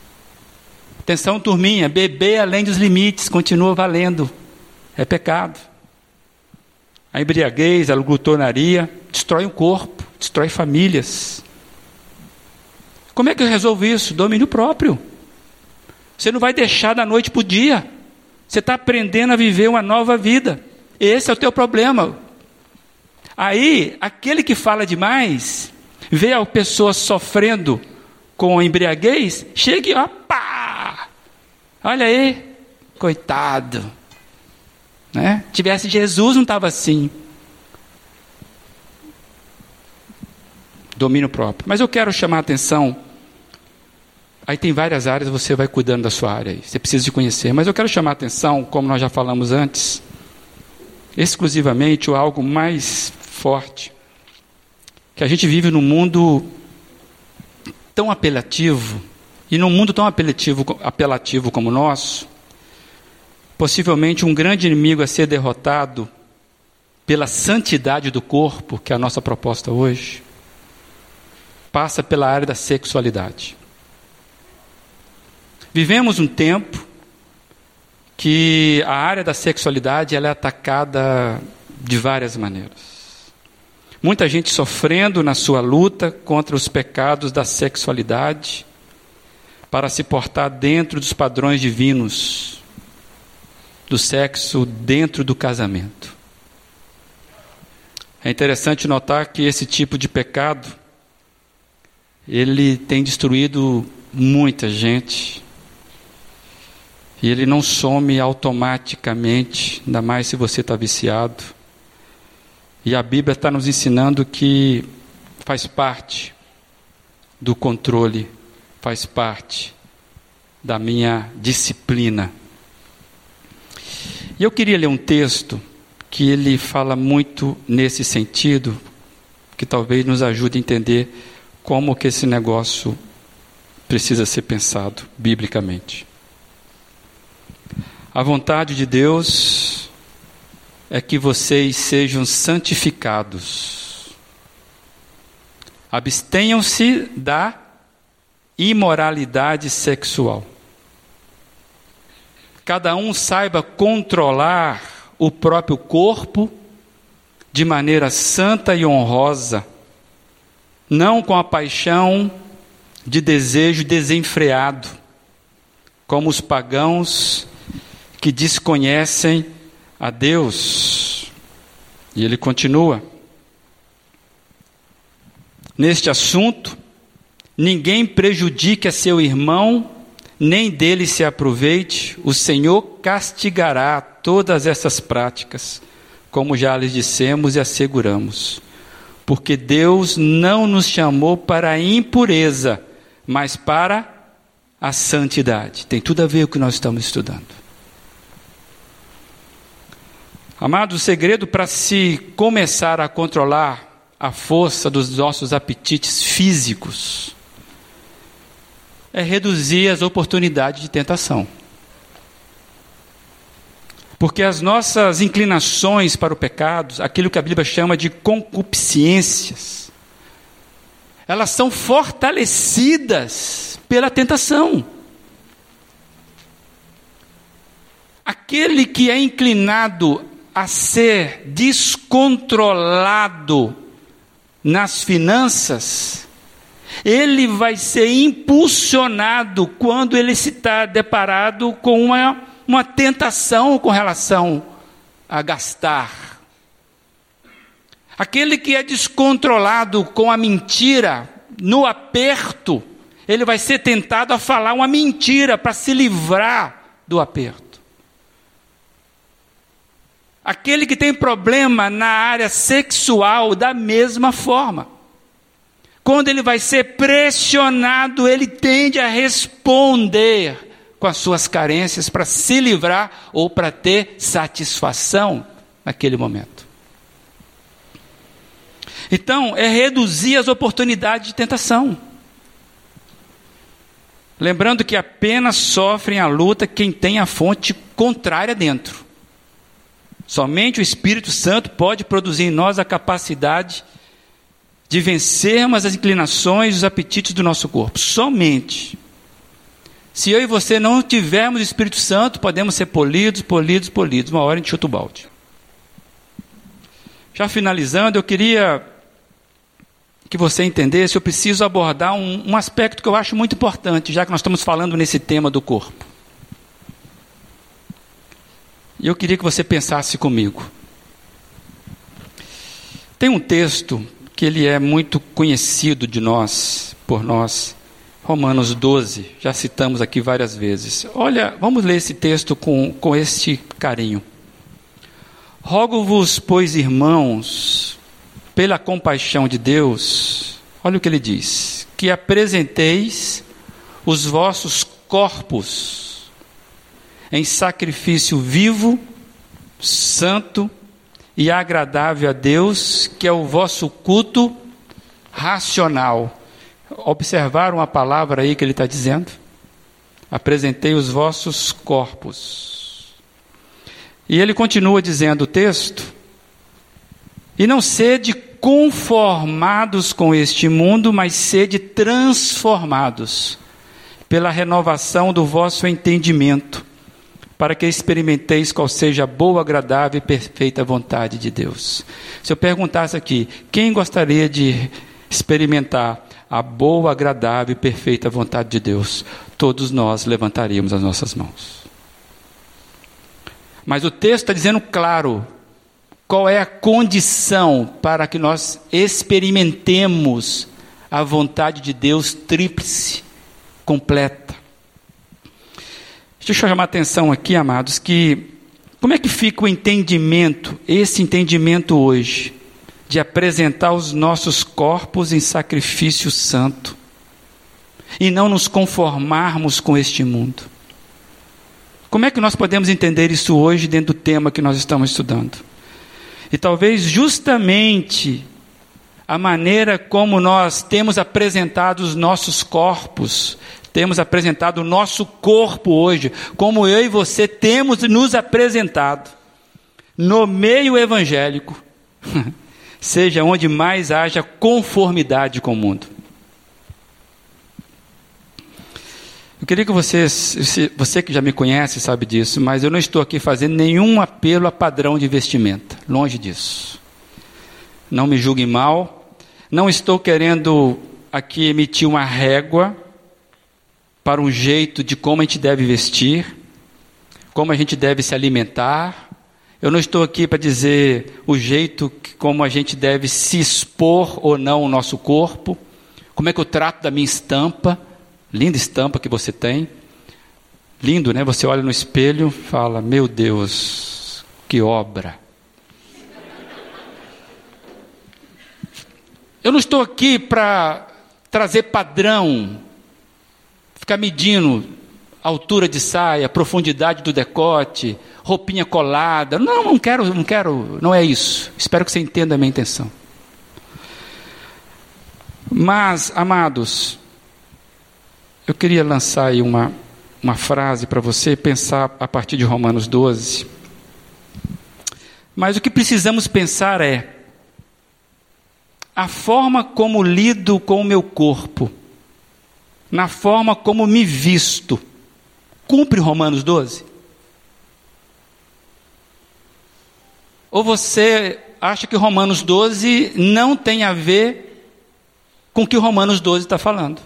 Atenção, turminha, beber além dos limites continua valendo. É pecado. A embriaguez, a glutonaria destrói o corpo, destrói famílias. Como é que eu resolvo isso? Domínio próprio. Você não vai deixar da noite para o dia. Você está aprendendo a viver uma nova vida. Esse é o teu problema. Aí, aquele que fala demais, vê a pessoa sofrendo com embriaguez, chega e opa! Olha aí, coitado. Né? Tivesse Jesus, não estava assim. Domínio próprio. Mas eu quero chamar a atenção. Aí tem várias áreas, você vai cuidando da sua área. Você precisa de conhecer. Mas eu quero chamar a atenção, como nós já falamos antes, exclusivamente o algo mais forte. Que a gente vive num mundo tão apelativo, e num mundo tão apelativo, apelativo como o nosso, Possivelmente um grande inimigo a ser derrotado pela santidade do corpo, que é a nossa proposta hoje, passa pela área da sexualidade. Vivemos um tempo que a área da sexualidade ela é atacada de várias maneiras. Muita gente sofrendo na sua luta contra os pecados da sexualidade para se portar dentro dos padrões divinos do sexo dentro do casamento. É interessante notar que esse tipo de pecado ele tem destruído muita gente. E ele não some automaticamente, ainda mais se você está viciado. E a Bíblia está nos ensinando que faz parte do controle, faz parte da minha disciplina e eu queria ler um texto que ele fala muito nesse sentido, que talvez nos ajude a entender como que esse negócio precisa ser pensado biblicamente. A vontade de Deus é que vocês sejam santificados. Abstenham-se da imoralidade sexual cada um saiba controlar o próprio corpo de maneira santa e honrosa, não com a paixão de desejo desenfreado, como os pagãos que desconhecem a Deus. E ele continua. Neste assunto, ninguém prejudique a seu irmão, nem dele se aproveite, o Senhor castigará todas essas práticas, como já lhes dissemos e asseguramos. Porque Deus não nos chamou para a impureza, mas para a santidade. Tem tudo a ver com o que nós estamos estudando. Amados, o segredo para se começar a controlar a força dos nossos apetites físicos é reduzir as oportunidades de tentação. Porque as nossas inclinações para o pecado, aquilo que a Bíblia chama de concupiscências, elas são fortalecidas pela tentação. Aquele que é inclinado a ser descontrolado nas finanças, ele vai ser impulsionado quando ele se está deparado com uma, uma tentação com relação a gastar. Aquele que é descontrolado com a mentira, no aperto, ele vai ser tentado a falar uma mentira para se livrar do aperto. Aquele que tem problema na área sexual, da mesma forma. Quando ele vai ser pressionado, ele tende a responder com as suas carências para se livrar ou para ter satisfação naquele momento. Então, é reduzir as oportunidades de tentação. Lembrando que apenas sofrem a luta quem tem a fonte contrária dentro. Somente o Espírito Santo pode produzir em nós a capacidade de de vencermos as inclinações e os apetites do nosso corpo. Somente. Se eu e você não tivermos o Espírito Santo, podemos ser polidos, polidos, polidos. Uma hora a gente chuta o balde. Já finalizando, eu queria que você entendesse, eu preciso abordar um, um aspecto que eu acho muito importante, já que nós estamos falando nesse tema do corpo. E eu queria que você pensasse comigo. Tem um texto que ele é muito conhecido de nós, por nós. Romanos 12, já citamos aqui várias vezes. Olha, vamos ler esse texto com, com este carinho. Rogo-vos, pois, irmãos, pela compaixão de Deus, olha o que ele diz: que apresenteis os vossos corpos em sacrifício vivo, santo e agradável a Deus, que é o vosso culto racional. Observaram a palavra aí que ele está dizendo? Apresentei os vossos corpos. E ele continua dizendo o texto: E não sede conformados com este mundo, mas sede transformados pela renovação do vosso entendimento para que experimenteis qual seja a boa, agradável e perfeita vontade de Deus. Se eu perguntasse aqui, quem gostaria de experimentar a boa, agradável e perfeita vontade de Deus? Todos nós levantaríamos as nossas mãos. Mas o texto está dizendo claro qual é a condição para que nós experimentemos a vontade de Deus tríplice, completa. Deixa eu chamar a atenção aqui, amados, que como é que fica o entendimento, esse entendimento hoje, de apresentar os nossos corpos em sacrifício santo e não nos conformarmos com este mundo? Como é que nós podemos entender isso hoje dentro do tema que nós estamos estudando? E talvez justamente a maneira como nós temos apresentado os nossos corpos temos apresentado o nosso corpo hoje, como eu e você temos nos apresentado no meio evangélico, seja onde mais haja conformidade com o mundo. Eu queria que você, você que já me conhece sabe disso, mas eu não estou aqui fazendo nenhum apelo a padrão de vestimenta, longe disso. Não me julguem mal, não estou querendo aqui emitir uma régua para um jeito de como a gente deve vestir, como a gente deve se alimentar. Eu não estou aqui para dizer o jeito que, como a gente deve se expor ou não o nosso corpo, Como é que eu trato da minha estampa? Linda estampa que você tem. Lindo, né? Você olha no espelho, fala: "Meu Deus, que obra". Eu não estou aqui para trazer padrão, ficar medindo altura de saia, profundidade do decote, roupinha colada. Não, não quero, não quero, não é isso. Espero que você entenda a minha intenção. Mas, amados, eu queria lançar aí uma, uma frase para você pensar a partir de Romanos 12. Mas o que precisamos pensar é a forma como lido com o meu corpo, na forma como me visto, cumpre Romanos 12? Ou você acha que Romanos 12 não tem a ver com o que Romanos 12 está falando?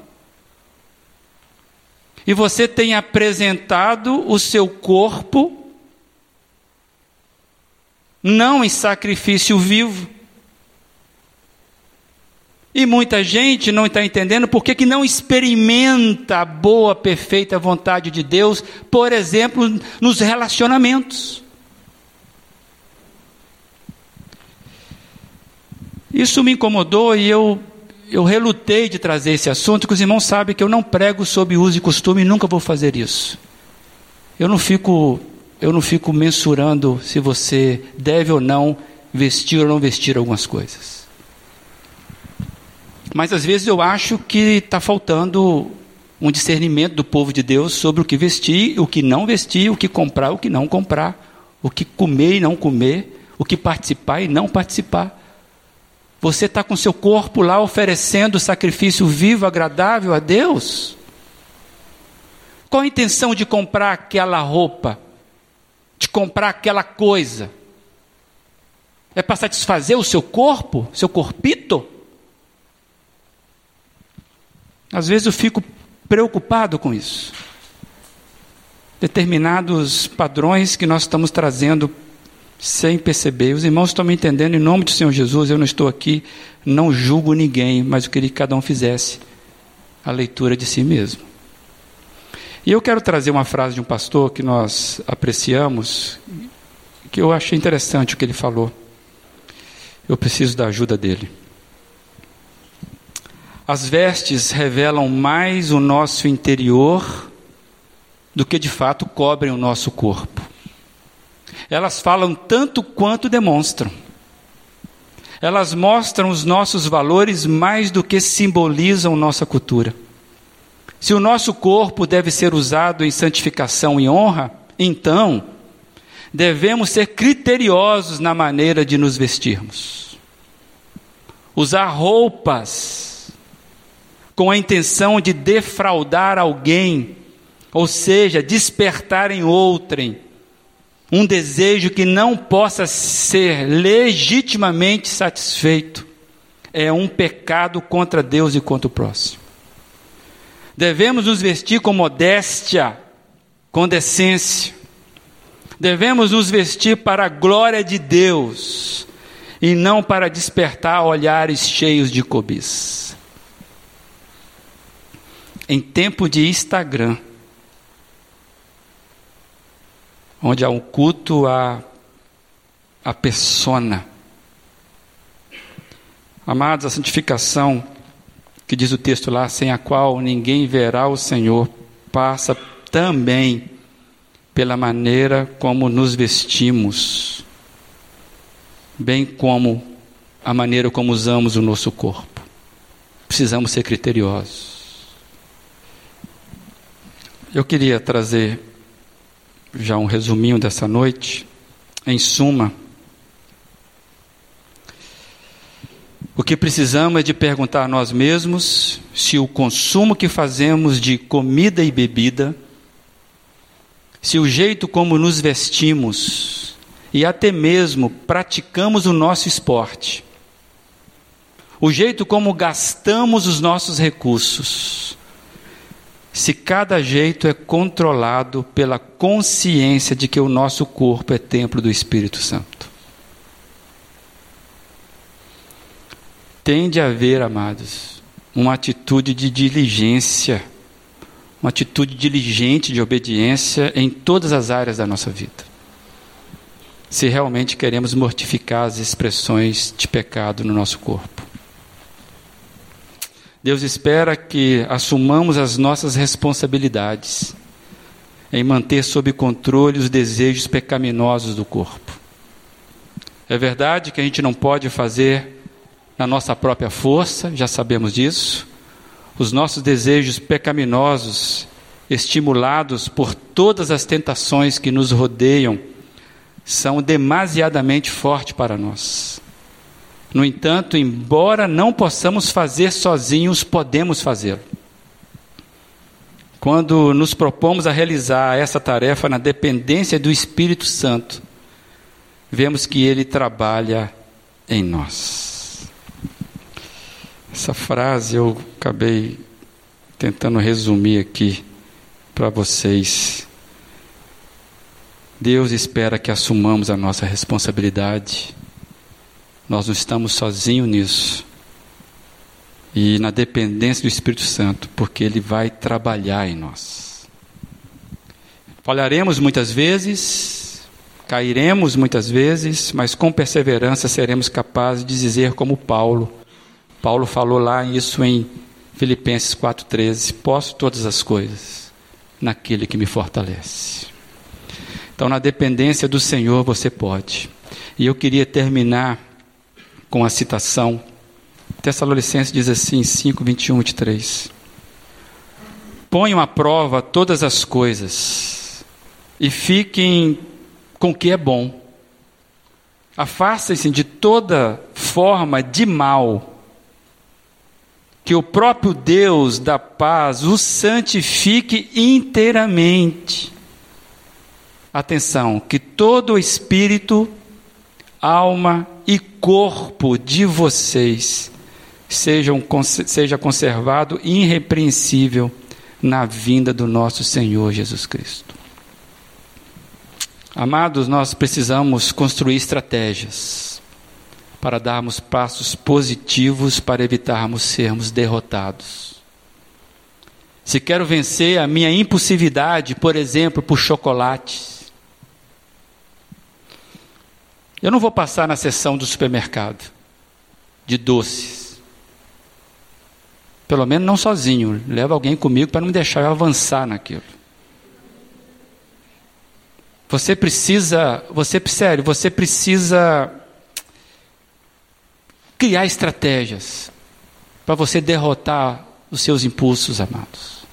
E você tem apresentado o seu corpo não em sacrifício vivo, e muita gente não está entendendo por que não experimenta a boa, perfeita vontade de Deus, por exemplo, nos relacionamentos. Isso me incomodou e eu, eu relutei de trazer esse assunto, que os irmãos sabem que eu não prego sobre uso e costume e nunca vou fazer isso. Eu não fico, eu não fico mensurando se você deve ou não vestir ou não vestir algumas coisas. Mas às vezes eu acho que está faltando um discernimento do povo de Deus sobre o que vestir, o que não vestir, o que comprar, o que não comprar, o que comer e não comer, o que participar e não participar. Você está com seu corpo lá oferecendo sacrifício vivo, agradável a Deus? Qual a intenção de comprar aquela roupa? De comprar aquela coisa? É para satisfazer o seu corpo, seu corpito? Às vezes eu fico preocupado com isso. Determinados padrões que nós estamos trazendo sem perceber. Os irmãos estão me entendendo, em nome do Senhor Jesus, eu não estou aqui, não julgo ninguém, mas eu queria que cada um fizesse a leitura de si mesmo. E eu quero trazer uma frase de um pastor que nós apreciamos, que eu achei interessante o que ele falou. Eu preciso da ajuda dele. As vestes revelam mais o nosso interior do que de fato cobrem o nosso corpo. Elas falam tanto quanto demonstram. Elas mostram os nossos valores mais do que simbolizam nossa cultura. Se o nosso corpo deve ser usado em santificação e honra, então devemos ser criteriosos na maneira de nos vestirmos. Usar roupas com a intenção de defraudar alguém, ou seja, despertar em outrem um desejo que não possa ser legitimamente satisfeito, é um pecado contra Deus e contra o próximo. Devemos nos vestir com modéstia, com decência. Devemos nos vestir para a glória de Deus e não para despertar olhares cheios de cobiça em tempo de Instagram, onde há um culto à, à persona. Amados, a santificação, que diz o texto lá, sem a qual ninguém verá o Senhor, passa também pela maneira como nos vestimos, bem como a maneira como usamos o nosso corpo. Precisamos ser criteriosos. Eu queria trazer já um resuminho dessa noite. Em suma, o que precisamos é de perguntar a nós mesmos se o consumo que fazemos de comida e bebida, se o jeito como nos vestimos e até mesmo praticamos o nosso esporte, o jeito como gastamos os nossos recursos, se cada jeito é controlado pela consciência de que o nosso corpo é templo do Espírito Santo. Tem de haver, amados, uma atitude de diligência, uma atitude diligente de obediência em todas as áreas da nossa vida. Se realmente queremos mortificar as expressões de pecado no nosso corpo. Deus espera que assumamos as nossas responsabilidades em manter sob controle os desejos pecaminosos do corpo. É verdade que a gente não pode fazer na nossa própria força, já sabemos disso. Os nossos desejos pecaminosos, estimulados por todas as tentações que nos rodeiam, são demasiadamente fortes para nós. No entanto, embora não possamos fazer sozinhos, podemos fazê-lo. Quando nos propomos a realizar essa tarefa na dependência do Espírito Santo, vemos que ele trabalha em nós. Essa frase eu acabei tentando resumir aqui para vocês. Deus espera que assumamos a nossa responsabilidade nós não estamos sozinhos nisso. E na dependência do Espírito Santo, porque Ele vai trabalhar em nós. Falharemos muitas vezes, cairemos muitas vezes, mas com perseverança seremos capazes de dizer como Paulo. Paulo falou lá isso em Filipenses 4,13: Posso todas as coisas naquele que me fortalece. Então, na dependência do Senhor, você pode. E eu queria terminar com a citação. Tessalonicenses diz assim, 5, 21, 23. Ponham à prova todas as coisas e fiquem com o que é bom. Afastem-se de toda forma de mal, que o próprio Deus da paz os santifique inteiramente. Atenção, que todo espírito, alma e corpo de vocês sejam, seja conservado irrepreensível na vinda do nosso Senhor Jesus Cristo. Amados, nós precisamos construir estratégias para darmos passos positivos para evitarmos sermos derrotados. Se quero vencer a minha impulsividade, por exemplo, por chocolates, eu não vou passar na seção do supermercado de doces. Pelo menos não sozinho. Leva alguém comigo para não me deixar eu avançar naquilo. Você precisa, você sério, você precisa criar estratégias para você derrotar os seus impulsos, amados.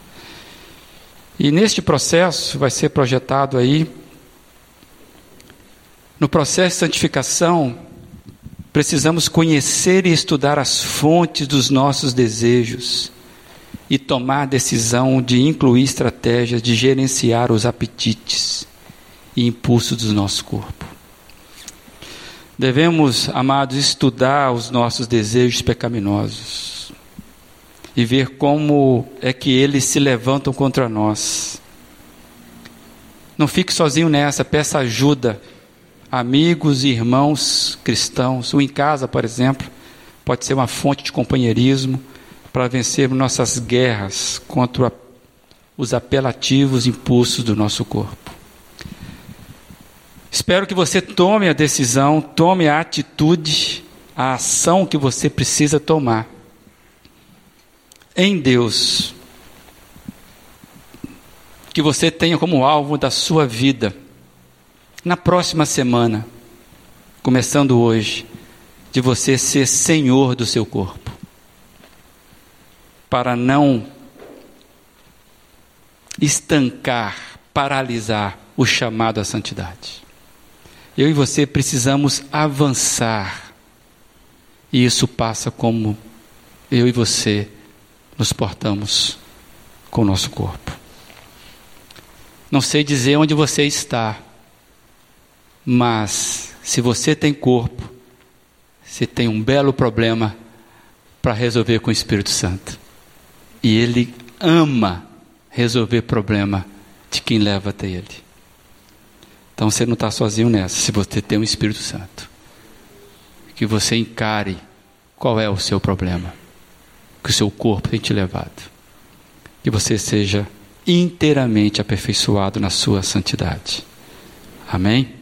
E neste processo vai ser projetado aí no processo de santificação, precisamos conhecer e estudar as fontes dos nossos desejos e tomar a decisão de incluir estratégias de gerenciar os apetites e impulsos do nosso corpo. Devemos, amados, estudar os nossos desejos pecaminosos e ver como é que eles se levantam contra nós. Não fique sozinho nessa, peça ajuda amigos e irmãos cristãos, ou em casa, por exemplo, pode ser uma fonte de companheirismo para vencermos nossas guerras contra os apelativos impulsos do nosso corpo. Espero que você tome a decisão, tome a atitude, a ação que você precisa tomar em Deus. Que você tenha como alvo da sua vida na próxima semana, começando hoje, de você ser senhor do seu corpo, para não estancar, paralisar o chamado à santidade. Eu e você precisamos avançar, e isso passa como eu e você nos portamos com o nosso corpo. Não sei dizer onde você está, mas se você tem corpo, você tem um belo problema para resolver com o Espírito Santo. E ele ama resolver problema de quem leva até ele. Então você não está sozinho nessa, se você tem um Espírito Santo. Que você encare qual é o seu problema. que o seu corpo tem te levado. Que você seja inteiramente aperfeiçoado na sua santidade. Amém?